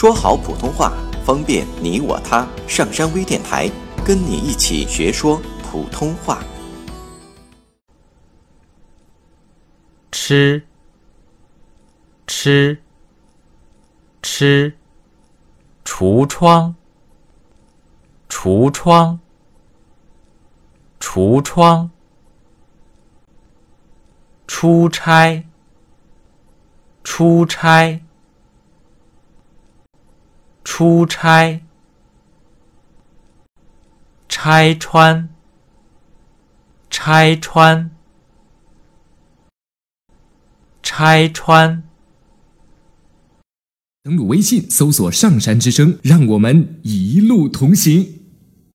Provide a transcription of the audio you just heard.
说好普通话，方便你我他。上山微电台，跟你一起学说普通话。吃，吃，吃，橱窗，橱窗，橱窗，出差，出差，出差，拆穿，拆穿。拆穿。登录微信，搜索“上山之声”，让我们一路同行。